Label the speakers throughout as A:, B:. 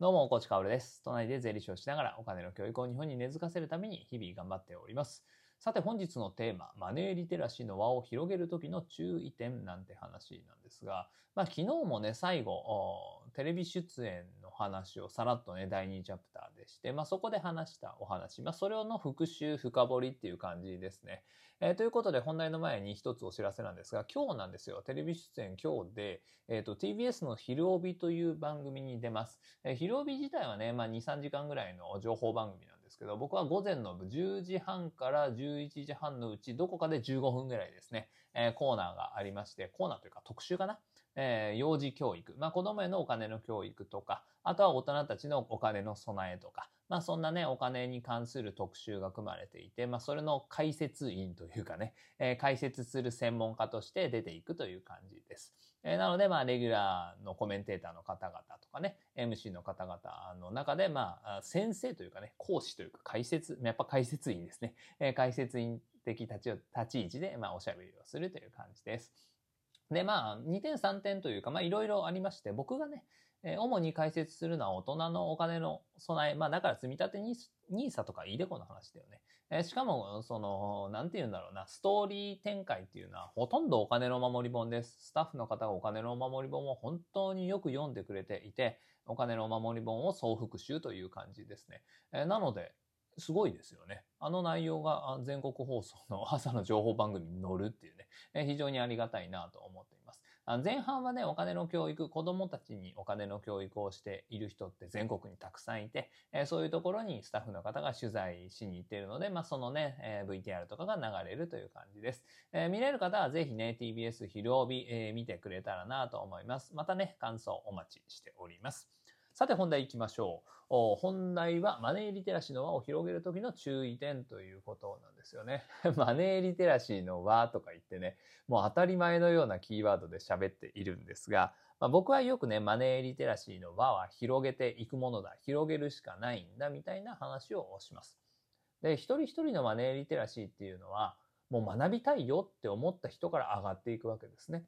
A: どうも、コーチカオルです。都内で税理士をしながらお金の教育を日本に根付かせるために日々頑張っております。さて本日のテーマ、マネーリテラシーの輪を広げる時の注意点なんて話なんですが、まあ昨日もね、最後、テレビ出演の話をさらっとね、第2チャプターでして、まあそこで話したお話、まあそれをの復習、深掘りっていう感じですね。えー、ということで本題の前に一つお知らせなんですが、今日なんですよ。テレビ出演今日で、えっ、ー、と TBS の昼帯という番組に出ます。えー、昼帯自体はね、まあ2、3時間ぐらいの情報番組なんですですけど、僕は午前の10時半から11時半のうちどこかで15分ぐらいですね、えー、コーナーがありまして、コーナーというか特集かなえー、幼児教育、まあ子供へのお金の教育とか、あとは大人たちのお金の備えとか、まあそんなね、お金に関する特集が組まれていて、まあそれの解説員というかね、えー、解説する専門家として出ていくという感じです。えー、なのでまあレギュラーのコメンテーターの方々とかね、MC の方々の中でまあ先生というかね、講師というか解説、やっぱ解説員ですね。えー、解説員的立ち立ち位置でまあおしゃべりをするという感じです。で、まあ、2点3点というか、まあ、いろいろありまして、僕がね、えー、主に解説するのは大人のお金の備え。まあ、だから積み立て NISA とかイデコの話だよね。えー、しかも、その、なんて言うんだろうな、ストーリー展開っていうのは、ほとんどお金のお守り本です。スタッフの方がお金のお守り本を本当によく読んでくれていて、お金のお守り本を総復習という感じですね。えー、なので、すごいですよね。あの内容が全国放送の朝の情報番組に載るっていうね、え非常にありがたいなと思っています。前半はね、お金の教育、子供たちにお金の教育をしている人って全国にたくさんいて、えそういうところにスタッフの方が取材しに行っているので、まあ、そのね、え VTR とかが流れるという感じです。え見れる方はぜひね、TBS 昼帯、見てくれたらなと思います。またね、感想お待ちしております。さて本題行きましょう。本題はマネーリテラシーの輪を広げる時の注意点ということなんですよね。マネーリテラシーの輪とか言ってね、もう当たり前のようなキーワードで喋っているんですが、まあ、僕はよくね、マネーリテラシーの輪は広げていくものだ、広げるしかないんだ、みたいな話をします。で、一人一人のマネーリテラシーっていうのは、もう学びたいよって思った人から上がっていくわけですね。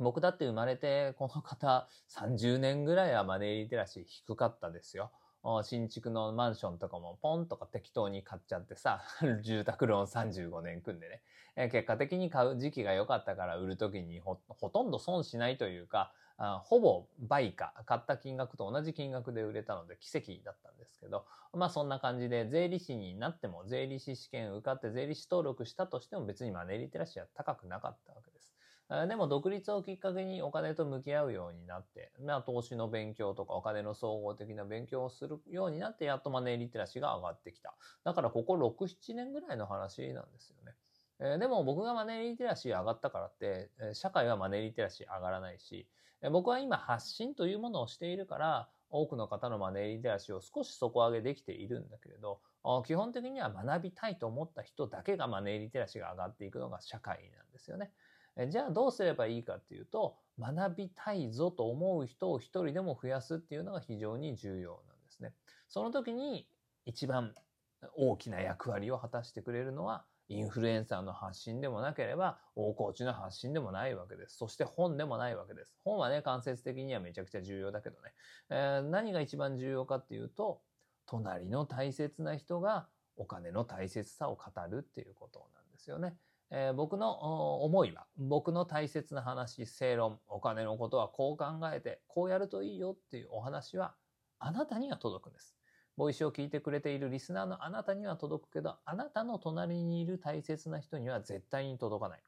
A: 僕だって生まれて、この方30年ぐらいはマネーリテラシー低かったですよ。新築のマンションとかもポンとか適当に買っちゃってさ、住宅ローン35年組んでね、え結果的に買う時期が良かったから売る時にほとんど損しないというか、ほぼ倍か、買った金額と同じ金額で売れたので奇跡だったんですけど、まあそんな感じで税理士になっても税理士試験受かって税理士登録したとしても別にマネーリテラシーは高くなかったわけです。でも独立をきっかけにお金と向き合うようになって、まあ投資の勉強とかお金の総合的な勉強をするようになって、やっとマネーリテラシーが上がってきた。だからここ6、7年ぐらいの話なんですよね。えでも僕がマネーリテラシー上がったからって、社会はマネーリテラシー上がらないし、僕は今発信というものをしているから、多くの方のマネーリテラシーを少し底上げできているんだけれど、基本的には学びたいと思った人だけがマネーリテラシーが上がっていくのが社会なんですよね。じゃあどうすればいいかっていうと、学びたいぞと思う人を一人でも増やすっていうのが非常に重要なんですね。その時に一番大きな役割を果たしてくれるのは、インフルエンサーの発信でもなければ、大河内の発信でもないわけです。そして本でもないわけです。本はね、間接的にはめちゃくちゃ重要だけどね。えー、何が一番重要かっていうと、隣の大切な人がお金の大切さを語るっていうことなんですよね。えー、僕の思いは、僕の大切な話、正論、お金のことはこう考えて、こうやるといいよっていうお話は、あなたには届くんです。ボイシを聞いてくれているリスナーのあなたには届くけど、あなたの隣にいる大切な人には絶対に届かない。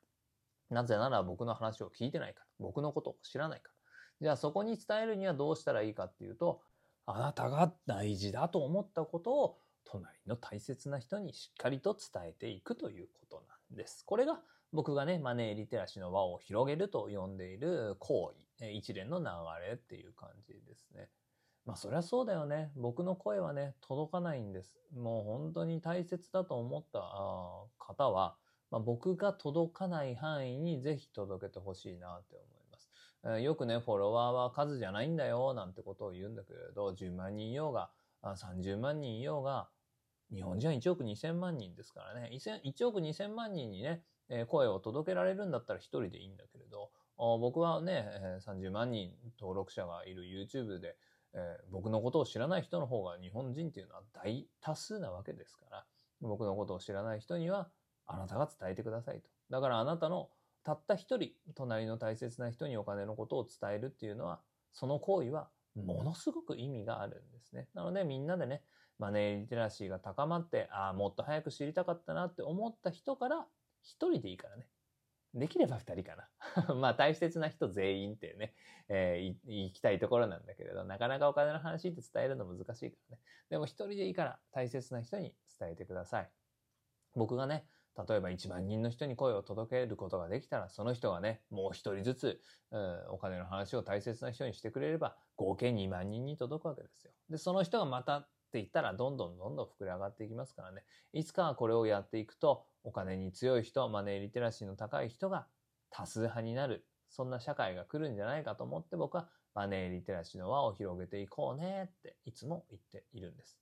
A: なぜなら僕の話を聞いてないから。僕のことを知らないから。じゃあそこに伝えるにはどうしたらいいかっていうと、あなたが大事だと思ったことを隣の大切な人にしっかりと伝えていくということなんです。ですこれが僕がね、マネーリテラシーの輪を広げると呼んでいる行為、一連の流れっていう感じですね。まあそりゃそうだよね。僕の声はね、届かないんです。もう本当に大切だと思った方は、まあ、僕が届かない範囲にぜひ届けてほしいなって思います。えよくね、フォロワーは数じゃないんだよなんてことを言うんだけれど、10万人いようが、30万人いようが、日本人は1億2000万人ですからね、1億2000万人にね、声を届けられるんだったら一人でいいんだけれど、僕はね、30万人登録者がいる YouTube で、え、僕のことを知らない人の方が日本人っていうのは大多数なわけですから、僕のことを知らない人にはあなたが伝えてくださいと。だからあなたのたった一人、隣の大切な人にお金のことを伝えるっていうのは、その行為はものすごく意味があるんですね。なのでみんなでね、マネーリテラシーが高まって、ああ、もっと早く知りたかったなって思った人から一人でいいからね。できれば二人かな。まあ大切な人全員ってね、えー、行きたいところなんだけれど、なかなかお金の話って伝えるの難しいからね。でも一人でいいから大切な人に伝えてください。僕がね、例えば1万人の人に声を届けることができたら、その人がね、もう一人ずつ、うん、お金の話を大切な人にしてくれれば、合計2万人に届くわけですよ。で、その人がまたっていったら、どんどんどんどん膨れ上がっていきますからね。いつかはこれをやっていくと、お金に強い人、マネーリテラシーの高い人が多数派になる。そんな社会が来るんじゃないかと思って僕はマネーリテラシーの輪を広げていこうねっていつも言っているんです。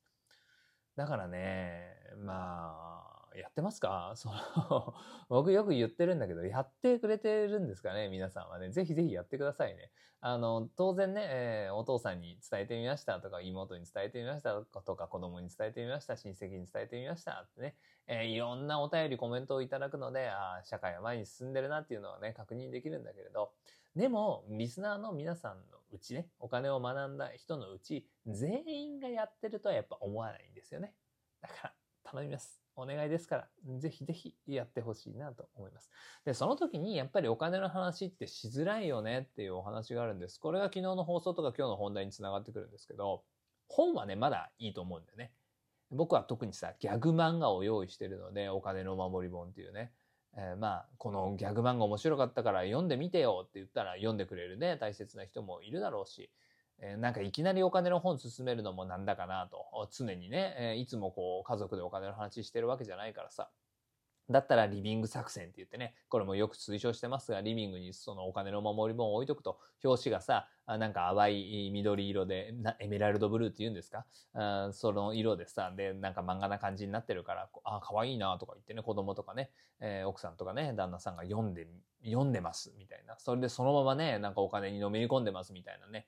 A: だからね、まあ、やってますか？その 僕よく言ってるんだけど、やってくれてるんですかね？皆さんはね。ぜひぜひやってくださいね。あの、当然ね、えー、お父さんに伝えてみましたとか、妹に伝えてみましたとか、子供に伝えてみました、親戚に伝えてみましたってね、えー、いろんなお便り、コメントをいただくので、あ社会は前に進んでるなっていうのはね、確認できるんだけれど、でも、リスナーの皆さんのうちね、お金を学んだ人のうち、全員がやってるとはやっぱ思わないんですよね。だから、頼みます。お願いですから、ぜひぜひやってほしいなと思います。で、その時にやっぱりお金の話ってしづらいよねっていうお話があるんです。これが昨日の放送とか今日の本題につながってくるんですけど、本はね、まだいいと思うんだよね。僕は特にさ、ギャグ漫画を用意してるので、お金の守り本っていうね。えー、まあ、このギャグ漫画面白かったから読んでみてよって言ったら読んでくれるね、大切な人もいるだろうし、えなんかいきなりお金の本進めるのもなんだかなと、常にね、えいつもこう家族でお金の話してるわけじゃないからさ。だったらリビング作戦って言ってね、これもよく推奨してますが、リビングにそのお金の守り本を置いとくと、表紙がさ、なんか淡い緑色で、エメラルドブルーって言うんですか？あその色でさ、で、なんか漫画な感じになってるから、あ、可愛いなとか言ってね、子供とかね、えー、奥さんとかね、旦那さんが読んで、読んでますみたいな。それでそのままね、なんかお金にのめり込んでますみたいなね。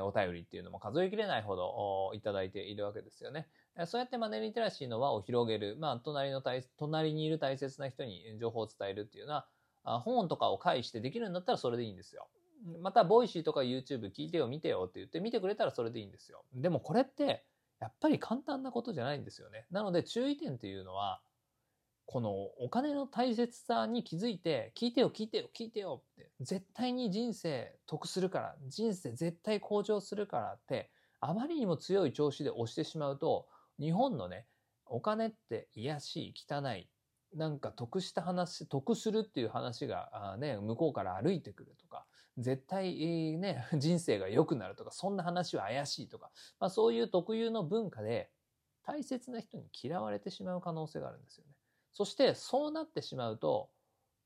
A: お便りっていうのも数えきれないほどいただいているわけですよね。そうやってマネーリテラシーの輪を広げる、まあ、隣の隣にいる大切な人に情報を伝えるっていうのは、本とかを介してできるんだったらそれでいいんですよ。また、 Voicy とか YouTube 聞いてよ、見てよって言って見てくれたらそれでいいんですよ。でもこれって、やっぱり簡単なことじゃないんですよね。なので注意点っていうのは、このお金の大切さに気づいて、聞いてよ、聞いてよ、聞いてよって、絶対に人生得するから、人生絶対向上するからって、あまりにも強い調子で押してしまうと、日本のね、お金って癒しい、汚い、なんか得した話、得するっていう話がね、向こうから歩いてくるとか、絶対ね、人生が良くなるとか、そんな話は怪しいとか、まあそういう特有の文化で大切な人に嫌われてしまう可能性があるんですよね。そしてそうなってしまうと、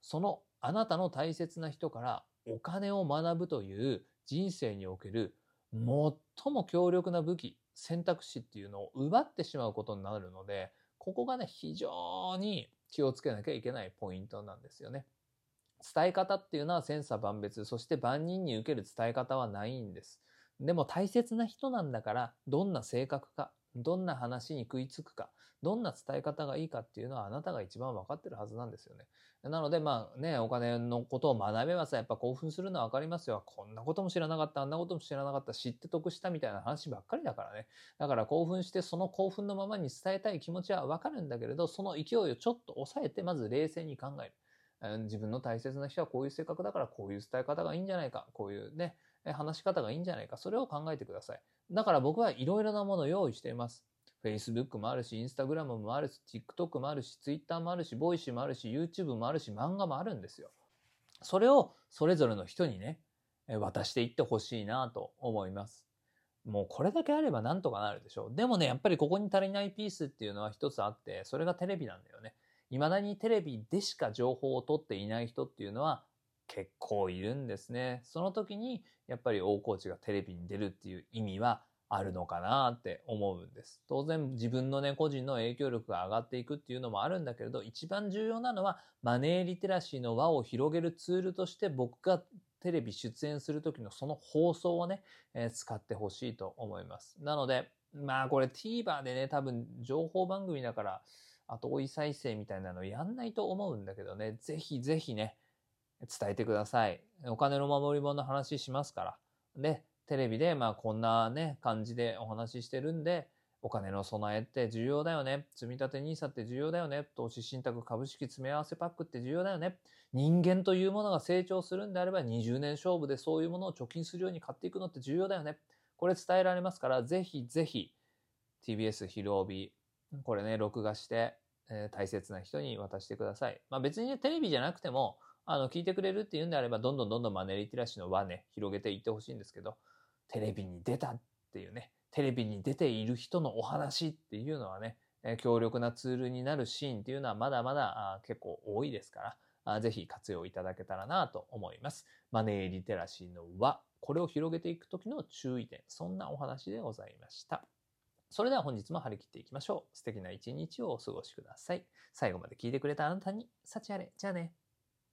A: そのあなたの大切な人からお金を学ぶという人生における最も強力な武器、選択肢っていうのを奪ってしまうことになるので、ここがね、非常に気をつけなきゃいけないポイントなんですよね。伝え方っていうのは千差万別、そして万人に受ける伝え方はないんです。でも大切な人なんだから、どんな性格か、どんな話に食いつくか、どんな伝え方がいいかっていうのはあなたが一番分かってるはずなんですよね。なのでまあね、お金のことを学べばさ、やっぱ興奮するのは分かりますよ。こんなことも知らなかった、あんなことも知らなかった、知って得したみたいな話ばっかりだからね。だから興奮してその興奮のままに伝えたい気持ちは分かるんだけれど、その勢いをちょっと抑えて、まず冷静に考える。自分の大切な人はこういう性格だからこういう伝え方がいいんじゃないか。こういうね、話し方がいいんじゃないか。それを考えてください。だから僕はいろいろなものを用意しています。Facebook もあるし、Instagram もあるし、TikTok もあるし、Twitter もあるし、Voice もあるし、YouTube もあるし、漫画もあるんですよ。それをそれぞれの人にね、渡していってほしいなと思います。もうこれだけあればなんとかなるでしょう。でもね、やっぱりここに足りないピースっていうのは一つあって、それがテレビなんだよね。未だにテレビでしか情報を取っていない人っていうのは結構いるんですね。その時にやっぱり大河内がテレビに出るっていう意味はあるのかなって思うんです。当然自分のね、個人の影響力が上がっていくっていうのもあるんだけれど、一番重要なのはマネーリテラシーの輪を広げるツールとして僕がテレビ出演する時のその放送をね、えー、使ってほしいと思います。なので、まあこれ TVer でね、多分情報番組だから、後追い再生みたいなのやんないと思うんだけどね、ぜひぜひね、伝えてください。お金の守り物の話しますから。で、テレビでまあこんなね、感じでお話ししてるんで、お金の備えって重要だよね。積立 NISA って重要だよね。投資信託株式詰め合わせパックって重要だよね。人間というものが成長するんであれば20年勝負でそういうものを貯金するように買っていくのって重要だよね。これ伝えられますから、ぜひぜひ TBS 昼帯、これね、録画して、えー、大切な人に渡してください。まあ別にね、テレビじゃなくても、あの、聞いてくれるっていうんであれば、どんどんどんどんマネリティラシーの輪ね、広げていってほしいんですけど、テレビに出たっていうね、テレビに出ている人のお話っていうのはね、強力なツールになるシーンっていうのはまだまだ結構多いですから、あぜひ活用いただけたらなと思います。マネーリテラシーの輪、これを広げていくときの注意点、そんなお話でございました。それでは本日も張り切っていきましょう。素敵な一日をお過ごしください。最後まで聞いてくれたあなたに、幸あれ。じゃあね。